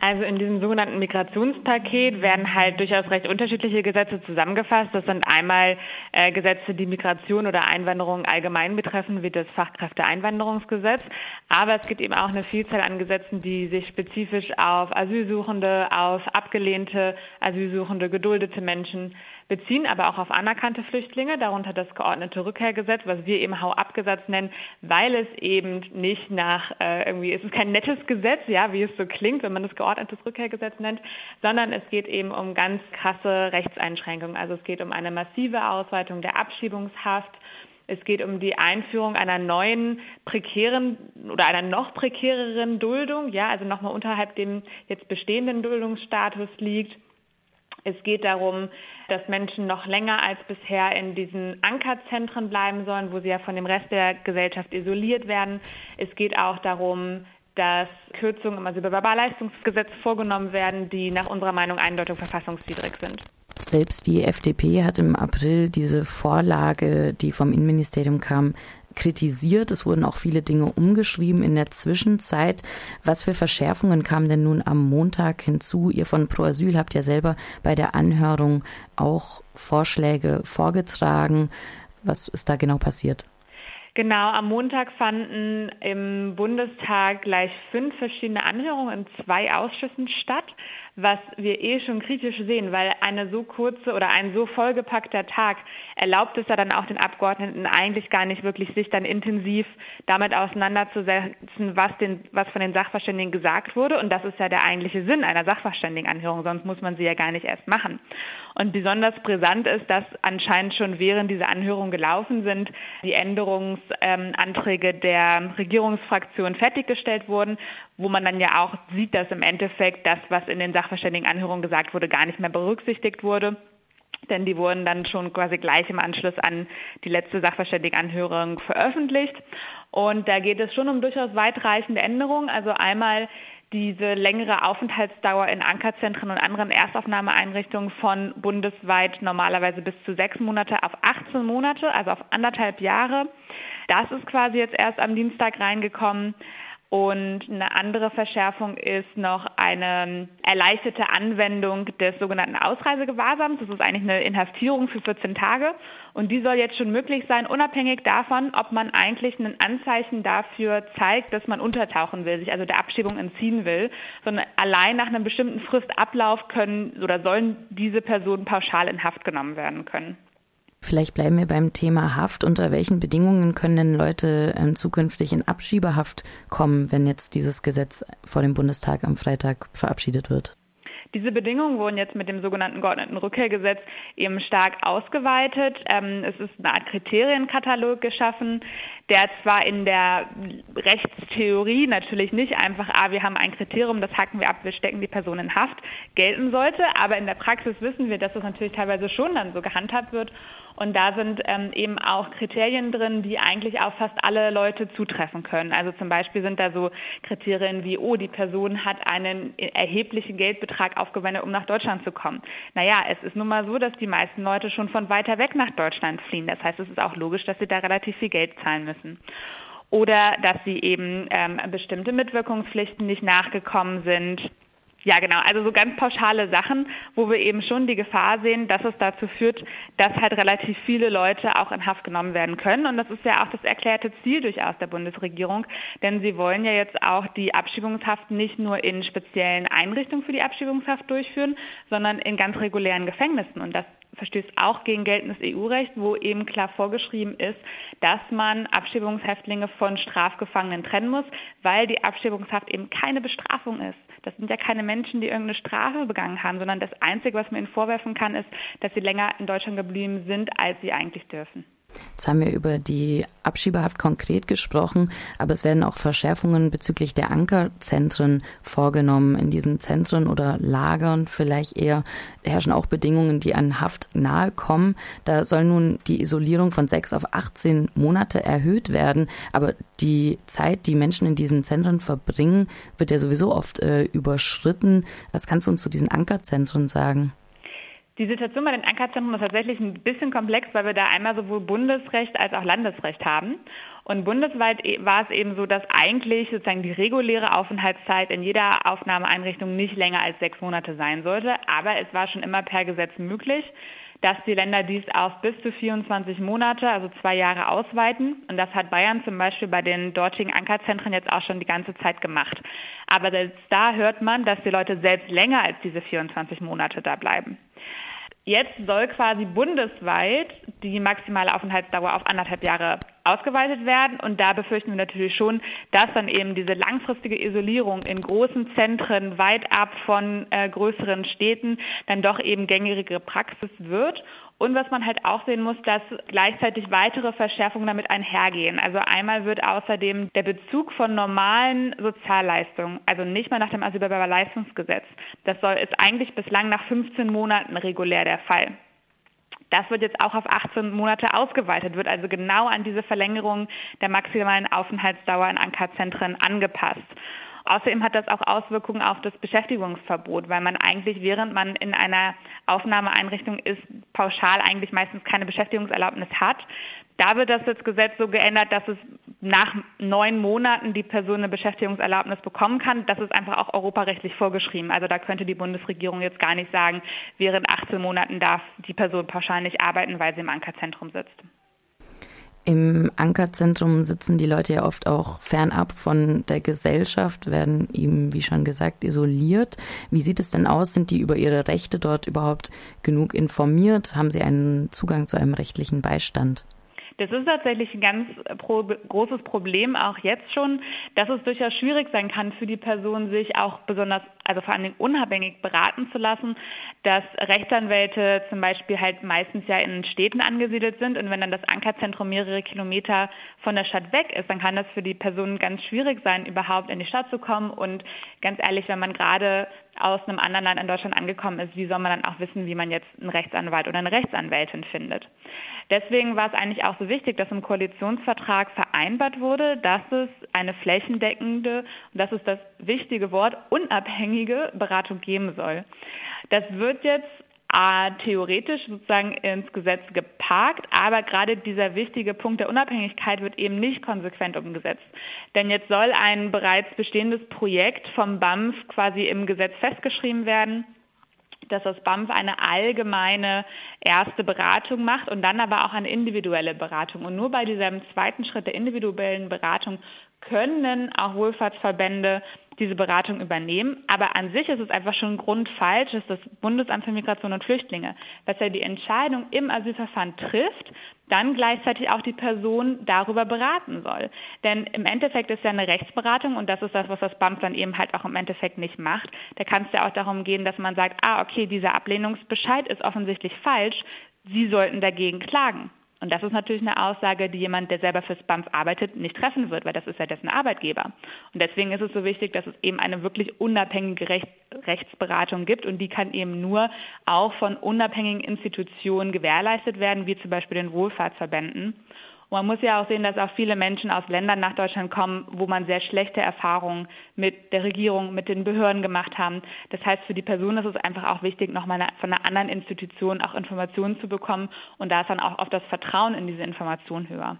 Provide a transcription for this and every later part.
Also in diesem sogenannten Migrationspaket werden halt durchaus recht unterschiedliche Gesetze zusammengefasst. Das sind einmal äh, Gesetze, die Migration oder Einwanderung allgemein betreffen, wie das Fachkräfteeinwanderungsgesetz. Aber es gibt eben auch eine Vielzahl an Gesetzen, die sich spezifisch auf Asylsuchende, auf abgelehnte Asylsuchende, geduldete Menschen beziehen, aber auch auf anerkannte Flüchtlinge, darunter das geordnete Rückkehrgesetz, was wir eben Hau-Abgesatz nennen, weil es eben nicht nach äh, irgendwie, es ist kein nettes Gesetz, ja, wie es so klingt, wenn man das geordnetes Rückkehrgesetz nennt, sondern es geht eben um ganz krasse Rechtseinschränkungen. Also es geht um eine massive Ausweitung der Abschiebungshaft, es geht um die Einführung einer neuen prekären oder einer noch prekäreren Duldung, ja, also nochmal unterhalb dem jetzt bestehenden Duldungsstatus liegt. Es geht darum, dass Menschen noch länger als bisher in diesen Ankerzentren bleiben sollen, wo sie ja von dem Rest der Gesellschaft isoliert werden. Es geht auch darum, dass Kürzungen im Asylbewerberleistungsgesetz vorgenommen werden, die nach unserer Meinung eindeutig verfassungswidrig sind. Selbst die FDP hat im April diese Vorlage, die vom Innenministerium kam, kritisiert. Es wurden auch viele Dinge umgeschrieben in der Zwischenzeit. Was für Verschärfungen kamen denn nun am Montag hinzu? Ihr von Pro Asyl habt ja selber bei der Anhörung auch Vorschläge vorgetragen. Was ist da genau passiert? Genau, am Montag fanden im Bundestag gleich fünf verschiedene Anhörungen in zwei Ausschüssen statt was wir eh schon kritisch sehen, weil eine so kurze oder ein so vollgepackter Tag erlaubt es ja dann auch den Abgeordneten eigentlich gar nicht wirklich, sich dann intensiv damit auseinanderzusetzen, was, den, was von den Sachverständigen gesagt wurde. Und das ist ja der eigentliche Sinn einer Sachverständigenanhörung, sonst muss man sie ja gar nicht erst machen. Und besonders brisant ist, dass anscheinend schon während diese Anhörungen gelaufen sind, die Änderungsanträge der Regierungsfraktion fertiggestellt wurden, wo man dann ja auch sieht, dass im Endeffekt das, was in den Sachverständigenanhörungen gesagt wurde, gar nicht mehr berücksichtigt wurde denn die wurden dann schon quasi gleich im Anschluss an die letzte Sachverständigenanhörung veröffentlicht. Und da geht es schon um durchaus weitreichende Änderungen. Also einmal diese längere Aufenthaltsdauer in Ankerzentren und anderen Erstaufnahmeeinrichtungen von bundesweit normalerweise bis zu sechs Monate auf 18 Monate, also auf anderthalb Jahre. Das ist quasi jetzt erst am Dienstag reingekommen. Und eine andere Verschärfung ist noch eine erleichterte Anwendung des sogenannten Ausreisegewahrsams. Das ist eigentlich eine Inhaftierung für 14 Tage. Und die soll jetzt schon möglich sein, unabhängig davon, ob man eigentlich ein Anzeichen dafür zeigt, dass man untertauchen will, sich also der Abschiebung entziehen will, sondern allein nach einem bestimmten Fristablauf können oder sollen diese Personen pauschal in Haft genommen werden können. Vielleicht bleiben wir beim Thema Haft. Unter welchen Bedingungen können denn Leute ähm, zukünftig in Abschiebehaft kommen, wenn jetzt dieses Gesetz vor dem Bundestag am Freitag verabschiedet wird? Diese Bedingungen wurden jetzt mit dem sogenannten geordneten Rückkehrgesetz eben stark ausgeweitet. Ähm, es ist eine Art Kriterienkatalog geschaffen, der zwar in der Rechtstheorie natürlich nicht einfach, ah, wir haben ein Kriterium, das hacken wir ab, wir stecken die Person in Haft, gelten sollte, aber in der Praxis wissen wir, dass das natürlich teilweise schon dann so gehandhabt wird und da sind ähm, eben auch Kriterien drin, die eigentlich auf fast alle Leute zutreffen können. Also zum Beispiel sind da so Kriterien wie, oh, die Person hat einen erheblichen Geldbetrag aufgewendet, um nach Deutschland zu kommen. Naja, es ist nun mal so, dass die meisten Leute schon von weiter weg nach Deutschland fliehen. Das heißt, es ist auch logisch, dass sie da relativ viel Geld zahlen müssen oder dass sie eben ähm, bestimmte Mitwirkungspflichten nicht nachgekommen sind ja, genau. Also so ganz pauschale Sachen, wo wir eben schon die Gefahr sehen, dass es dazu führt, dass halt relativ viele Leute auch in Haft genommen werden können. Und das ist ja auch das erklärte Ziel durchaus der Bundesregierung, denn sie wollen ja jetzt auch die Abschiebungshaft nicht nur in speziellen Einrichtungen für die Abschiebungshaft durchführen, sondern in ganz regulären Gefängnissen. Und das verstößt auch gegen geltendes EU-Recht, wo eben klar vorgeschrieben ist, dass man Abschiebungshäftlinge von Strafgefangenen trennen muss, weil die Abschiebungshaft eben keine Bestrafung ist. Das sind ja keine Menschen, die irgendeine Strafe begangen haben, sondern das Einzige, was man ihnen vorwerfen kann, ist, dass sie länger in Deutschland geblieben sind, als sie eigentlich dürfen. Jetzt haben wir über die Abschiebehaft konkret gesprochen, aber es werden auch Verschärfungen bezüglich der Ankerzentren vorgenommen. In diesen Zentren oder Lagern vielleicht eher herrschen auch Bedingungen, die an Haft nahe kommen. Da soll nun die Isolierung von sechs auf 18 Monate erhöht werden, aber die Zeit, die Menschen in diesen Zentren verbringen, wird ja sowieso oft äh, überschritten. Was kannst du uns zu diesen Ankerzentren sagen? Die Situation bei den Ankerzentren ist tatsächlich ein bisschen komplex, weil wir da einmal sowohl Bundesrecht als auch Landesrecht haben. Und bundesweit e, war es eben so, dass eigentlich sozusagen die reguläre Aufenthaltszeit in jeder Aufnahmeeinrichtung nicht länger als sechs Monate sein sollte. Aber es war schon immer per Gesetz möglich, dass die Länder dies auf bis zu 24 Monate, also zwei Jahre ausweiten. Und das hat Bayern zum Beispiel bei den dortigen Ankerzentren jetzt auch schon die ganze Zeit gemacht. Aber selbst da hört man, dass die Leute selbst länger als diese 24 Monate da bleiben. Jetzt soll quasi bundesweit die maximale Aufenthaltsdauer auf anderthalb Jahre ausgeweitet werden. Und da befürchten wir natürlich schon, dass dann eben diese langfristige Isolierung in großen Zentren weit ab von äh, größeren Städten dann doch eben gängige Praxis wird. Und was man halt auch sehen muss, dass gleichzeitig weitere Verschärfungen damit einhergehen. Also einmal wird außerdem der Bezug von normalen Sozialleistungen, also nicht mehr nach dem Asylbewerberleistungsgesetz, das soll, ist eigentlich bislang nach 15 Monaten regulär der Fall. Das wird jetzt auch auf 18 Monate ausgeweitet, wird also genau an diese Verlängerung der maximalen Aufenthaltsdauer in Ankerzentren angepasst. Außerdem hat das auch Auswirkungen auf das Beschäftigungsverbot, weil man eigentlich, während man in einer Aufnahmeeinrichtung ist, pauschal eigentlich meistens keine Beschäftigungserlaubnis hat. Da wird das jetzt Gesetz so geändert, dass es nach neun Monaten die Person eine Beschäftigungserlaubnis bekommen kann. Das ist einfach auch europarechtlich vorgeschrieben. Also da könnte die Bundesregierung jetzt gar nicht sagen, während 18 Monaten darf die Person pauschal nicht arbeiten, weil sie im Ankerzentrum sitzt. Im Ankerzentrum sitzen die Leute ja oft auch fernab von der Gesellschaft, werden eben, wie schon gesagt, isoliert. Wie sieht es denn aus? Sind die über ihre Rechte dort überhaupt genug informiert? Haben sie einen Zugang zu einem rechtlichen Beistand? Das ist tatsächlich ein ganz pro großes Problem auch jetzt schon, dass es durchaus schwierig sein kann für die Person, sich auch besonders, also vor allen Dingen unabhängig beraten zu lassen, dass Rechtsanwälte zum Beispiel halt meistens ja in Städten angesiedelt sind und wenn dann das Ankerzentrum mehrere Kilometer von der Stadt weg ist, dann kann das für die Person ganz schwierig sein, überhaupt in die Stadt zu kommen und ganz ehrlich, wenn man gerade aus einem anderen Land in Deutschland angekommen ist, wie soll man dann auch wissen, wie man jetzt einen Rechtsanwalt oder eine Rechtsanwältin findet? Deswegen war es eigentlich auch so wichtig, dass im Koalitionsvertrag vereinbart wurde, dass es eine flächendeckende, und das ist das wichtige Wort, unabhängige Beratung geben soll. Das wird jetzt äh, theoretisch sozusagen ins Gesetz geparkt, aber gerade dieser wichtige Punkt der Unabhängigkeit wird eben nicht konsequent umgesetzt. Denn jetzt soll ein bereits bestehendes Projekt vom BAMF quasi im Gesetz festgeschrieben werden dass das BAMF eine allgemeine erste Beratung macht und dann aber auch eine individuelle Beratung. Und nur bei diesem zweiten Schritt der individuellen Beratung können auch Wohlfahrtsverbände diese Beratung übernehmen. Aber an sich ist es einfach schon grundfalsch, dass das Bundesamt für Migration und Flüchtlinge, was ja die Entscheidung im Asylverfahren trifft, dann gleichzeitig auch die Person darüber beraten soll. Denn im Endeffekt ist ja eine Rechtsberatung und das ist das, was das BAMF dann eben halt auch im Endeffekt nicht macht. Da kann es ja auch darum gehen, dass man sagt, ah, okay, dieser Ablehnungsbescheid ist offensichtlich falsch, Sie sollten dagegen klagen. Und das ist natürlich eine Aussage, die jemand, der selber fürs BAMF arbeitet, nicht treffen wird, weil das ist ja dessen Arbeitgeber. Und deswegen ist es so wichtig, dass es eben eine wirklich unabhängige Recht, Rechtsberatung gibt und die kann eben nur auch von unabhängigen Institutionen gewährleistet werden, wie zum Beispiel den Wohlfahrtsverbänden. Und man muss ja auch sehen, dass auch viele Menschen aus Ländern nach Deutschland kommen, wo man sehr schlechte Erfahrungen mit der Regierung, mit den Behörden gemacht haben. Das heißt, für die Person ist es einfach auch wichtig, nochmal von einer anderen Institution auch Informationen zu bekommen. Und da ist dann auch oft das Vertrauen in diese Information höher.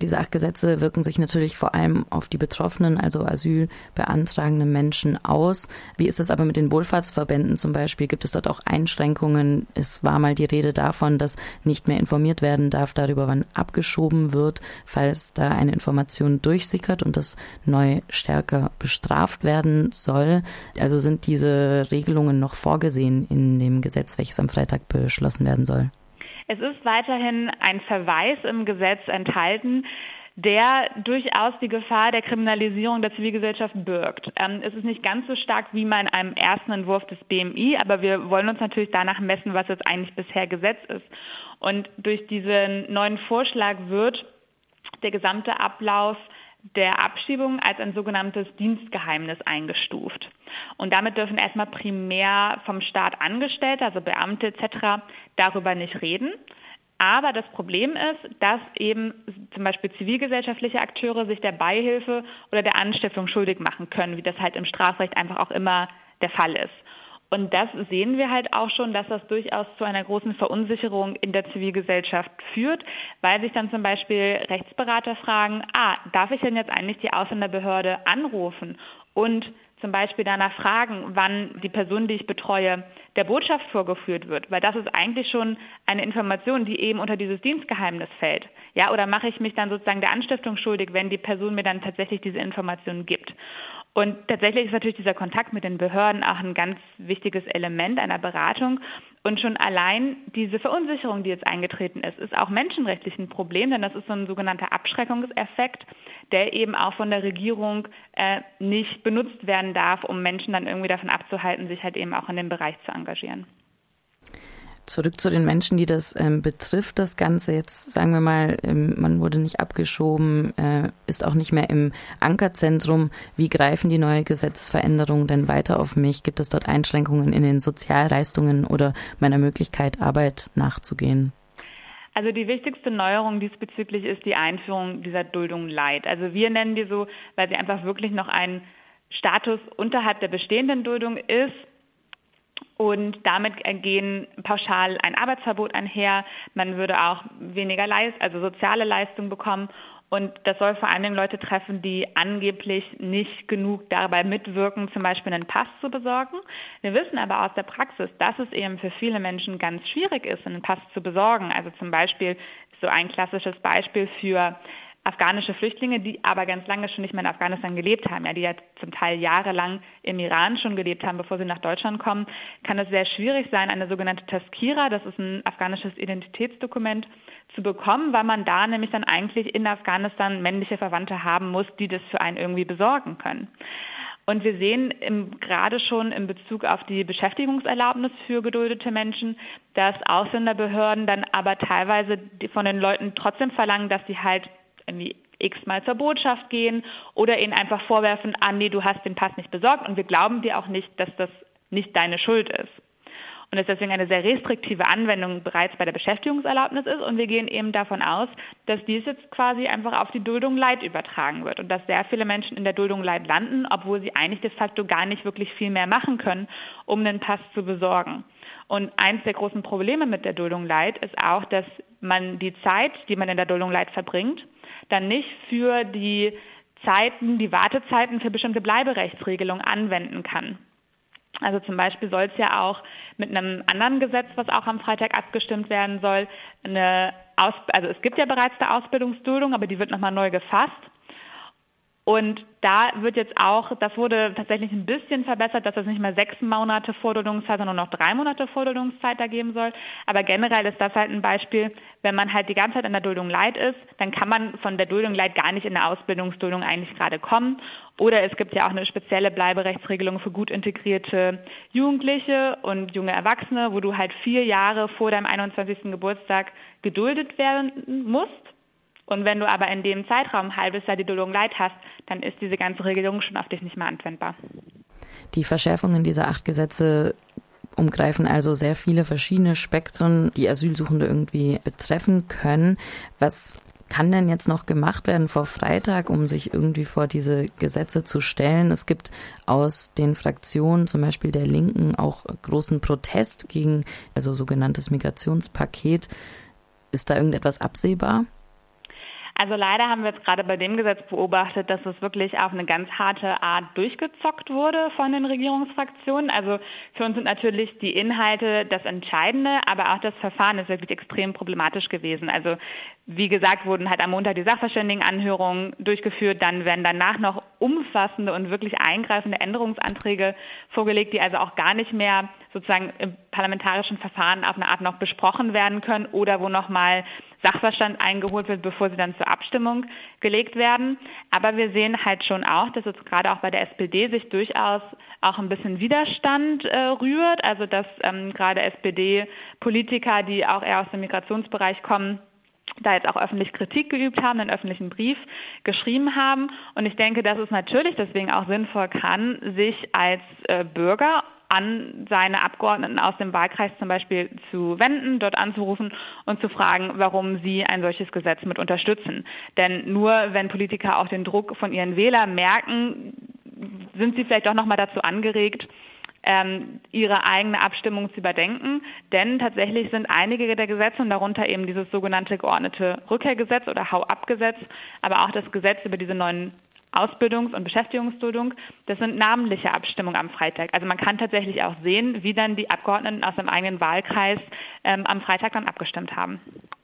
Diese acht Gesetze wirken sich natürlich vor allem auf die Betroffenen, also Asyl beantragende Menschen aus. Wie ist es aber mit den Wohlfahrtsverbänden zum Beispiel? Gibt es dort auch Einschränkungen? Es war mal die Rede davon, dass nicht mehr informiert werden darf darüber, wann abgeschoben wird, falls da eine Information durchsickert und das neu stärker bestraft werden soll. Also sind diese Regelungen noch vorgesehen in dem Gesetz, welches am Freitag beschlossen werden soll? Es ist weiterhin ein Verweis im Gesetz enthalten, der durchaus die Gefahr der Kriminalisierung der Zivilgesellschaft birgt. Ähm, es ist nicht ganz so stark wie mal in einem ersten Entwurf des BMI, aber wir wollen uns natürlich danach messen, was jetzt eigentlich bisher Gesetz ist. Und durch diesen neuen Vorschlag wird der gesamte Ablauf der Abschiebung als ein sogenanntes Dienstgeheimnis eingestuft. Und damit dürfen erstmal primär vom Staat Angestellte, also Beamte etc., darüber nicht reden. Aber das Problem ist, dass eben zum Beispiel zivilgesellschaftliche Akteure sich der Beihilfe oder der Anstiftung schuldig machen können, wie das halt im Strafrecht einfach auch immer der Fall ist. Und das sehen wir halt auch schon, dass das durchaus zu einer großen Verunsicherung in der Zivilgesellschaft führt, weil sich dann zum Beispiel Rechtsberater fragen, ah, darf ich denn jetzt eigentlich die Ausländerbehörde anrufen und zum Beispiel danach fragen, wann die Person, die ich betreue, der Botschaft vorgeführt wird, weil das ist eigentlich schon eine Information, die eben unter dieses Dienstgeheimnis fällt. Ja, oder mache ich mich dann sozusagen der Anstiftung schuldig, wenn die Person mir dann tatsächlich diese Informationen gibt? Und tatsächlich ist natürlich dieser Kontakt mit den Behörden auch ein ganz wichtiges Element einer Beratung. Und schon allein diese Verunsicherung, die jetzt eingetreten ist, ist auch menschenrechtlich ein Problem, denn das ist so ein sogenannter Abschreckungseffekt, der eben auch von der Regierung äh, nicht benutzt werden darf, um Menschen dann irgendwie davon abzuhalten, sich halt eben auch in dem Bereich zu engagieren. Zurück zu den Menschen, die das ähm, betrifft, das Ganze. Jetzt sagen wir mal, ähm, man wurde nicht abgeschoben, äh, ist auch nicht mehr im Ankerzentrum. Wie greifen die neue Gesetzesveränderungen denn weiter auf mich? Gibt es dort Einschränkungen in den Sozialleistungen oder meiner Möglichkeit, Arbeit nachzugehen? Also die wichtigste Neuerung diesbezüglich ist die Einführung dieser Duldung Leid. Also wir nennen die so, weil sie einfach wirklich noch ein Status unterhalb der bestehenden Duldung ist und damit gehen pauschal ein Arbeitsverbot einher. Man würde auch weniger Leist also soziale Leistungen bekommen. Und das soll vor allem Leute treffen, die angeblich nicht genug dabei mitwirken, zum Beispiel einen Pass zu besorgen. Wir wissen aber aus der Praxis, dass es eben für viele Menschen ganz schwierig ist, einen Pass zu besorgen. Also zum Beispiel so ein klassisches Beispiel für afghanische Flüchtlinge, die aber ganz lange schon nicht mehr in Afghanistan gelebt haben, ja, die ja zum Teil jahrelang im Iran schon gelebt haben, bevor sie nach Deutschland kommen, kann es sehr schwierig sein, eine sogenannte Taskira, das ist ein afghanisches Identitätsdokument, zu bekommen, weil man da nämlich dann eigentlich in Afghanistan männliche Verwandte haben muss, die das für einen irgendwie besorgen können. Und wir sehen im, gerade schon in Bezug auf die Beschäftigungserlaubnis für geduldete Menschen, dass Ausländerbehörden dann aber teilweise von den Leuten trotzdem verlangen, dass sie halt irgendwie x-mal zur Botschaft gehen oder ihnen einfach vorwerfen, ah nee, du hast den Pass nicht besorgt und wir glauben dir auch nicht, dass das nicht deine Schuld ist. Und es deswegen eine sehr restriktive Anwendung bereits bei der Beschäftigungserlaubnis ist. Und wir gehen eben davon aus, dass dies jetzt quasi einfach auf die Duldung Leid übertragen wird und dass sehr viele Menschen in der Duldung Leid landen, obwohl sie eigentlich de facto gar nicht wirklich viel mehr machen können, um einen Pass zu besorgen. Und eins der großen Probleme mit der Duldung Leid ist auch, dass man die Zeit, die man in der Duldung Leid verbringt, dann nicht für die Zeiten, die Wartezeiten für bestimmte Bleiberechtsregelungen anwenden kann. Also zum Beispiel soll es ja auch mit einem anderen Gesetz, was auch am Freitag abgestimmt werden soll, eine Aus also es gibt ja bereits eine Ausbildungsduldung, aber die wird nochmal neu gefasst. Und da wird jetzt auch, das wurde tatsächlich ein bisschen verbessert, dass es nicht mehr sechs Monate Vorduldungszeit, sondern noch drei Monate Vorduldungszeit da geben soll. Aber generell ist das halt ein Beispiel, wenn man halt die ganze Zeit in der Duldung Leid ist, dann kann man von der Duldung Leid gar nicht in der Ausbildungsduldung eigentlich gerade kommen. Oder es gibt ja auch eine spezielle Bleiberechtsregelung für gut integrierte Jugendliche und junge Erwachsene, wo du halt vier Jahre vor deinem 21. Geburtstag geduldet werden musst und wenn du aber in dem Zeitraum ein halbes Jahr die Duldung Leid hast, dann ist diese ganze Regelung schon auf dich nicht mehr anwendbar. Die Verschärfungen dieser acht Gesetze umgreifen also sehr viele verschiedene Spektren, die Asylsuchende irgendwie betreffen können. Was kann denn jetzt noch gemacht werden vor Freitag, um sich irgendwie vor diese Gesetze zu stellen? Es gibt aus den Fraktionen, zum Beispiel der Linken, auch großen Protest gegen also sogenanntes Migrationspaket. Ist da irgendetwas absehbar? Also leider haben wir jetzt gerade bei dem Gesetz beobachtet, dass es wirklich auf eine ganz harte Art durchgezockt wurde von den Regierungsfraktionen. Also für uns sind natürlich die Inhalte das Entscheidende, aber auch das Verfahren ist wirklich extrem problematisch gewesen. Also wie gesagt, wurden halt am Montag die Sachverständigenanhörungen durchgeführt. Dann werden danach noch umfassende und wirklich eingreifende Änderungsanträge vorgelegt, die also auch gar nicht mehr sozusagen im parlamentarischen Verfahren auf eine Art noch besprochen werden können oder wo nochmal Sachverstand eingeholt wird, bevor sie dann zur Abstimmung gelegt werden. Aber wir sehen halt schon auch, dass jetzt gerade auch bei der SPD sich durchaus auch ein bisschen Widerstand äh, rührt. Also dass ähm, gerade SPD-Politiker, die auch eher aus dem Migrationsbereich kommen, da jetzt auch öffentlich Kritik geübt haben, einen öffentlichen Brief geschrieben haben. Und ich denke, dass es natürlich deswegen auch sinnvoll kann, sich als äh, Bürger an seine Abgeordneten aus dem Wahlkreis zum Beispiel zu wenden, dort anzurufen und zu fragen, warum sie ein solches Gesetz mit unterstützen. Denn nur wenn Politiker auch den Druck von ihren Wählern merken, sind sie vielleicht auch nochmal dazu angeregt, ähm, ihre eigene Abstimmung zu überdenken. Denn tatsächlich sind einige der Gesetze und darunter eben dieses sogenannte geordnete Rückkehrgesetz oder Hau-ab-Gesetz, aber auch das Gesetz über diese neuen Ausbildungs- und Beschäftigungsduldung, das sind namentliche Abstimmungen am Freitag. Also man kann tatsächlich auch sehen, wie dann die Abgeordneten aus dem eigenen Wahlkreis ähm, am Freitag dann abgestimmt haben.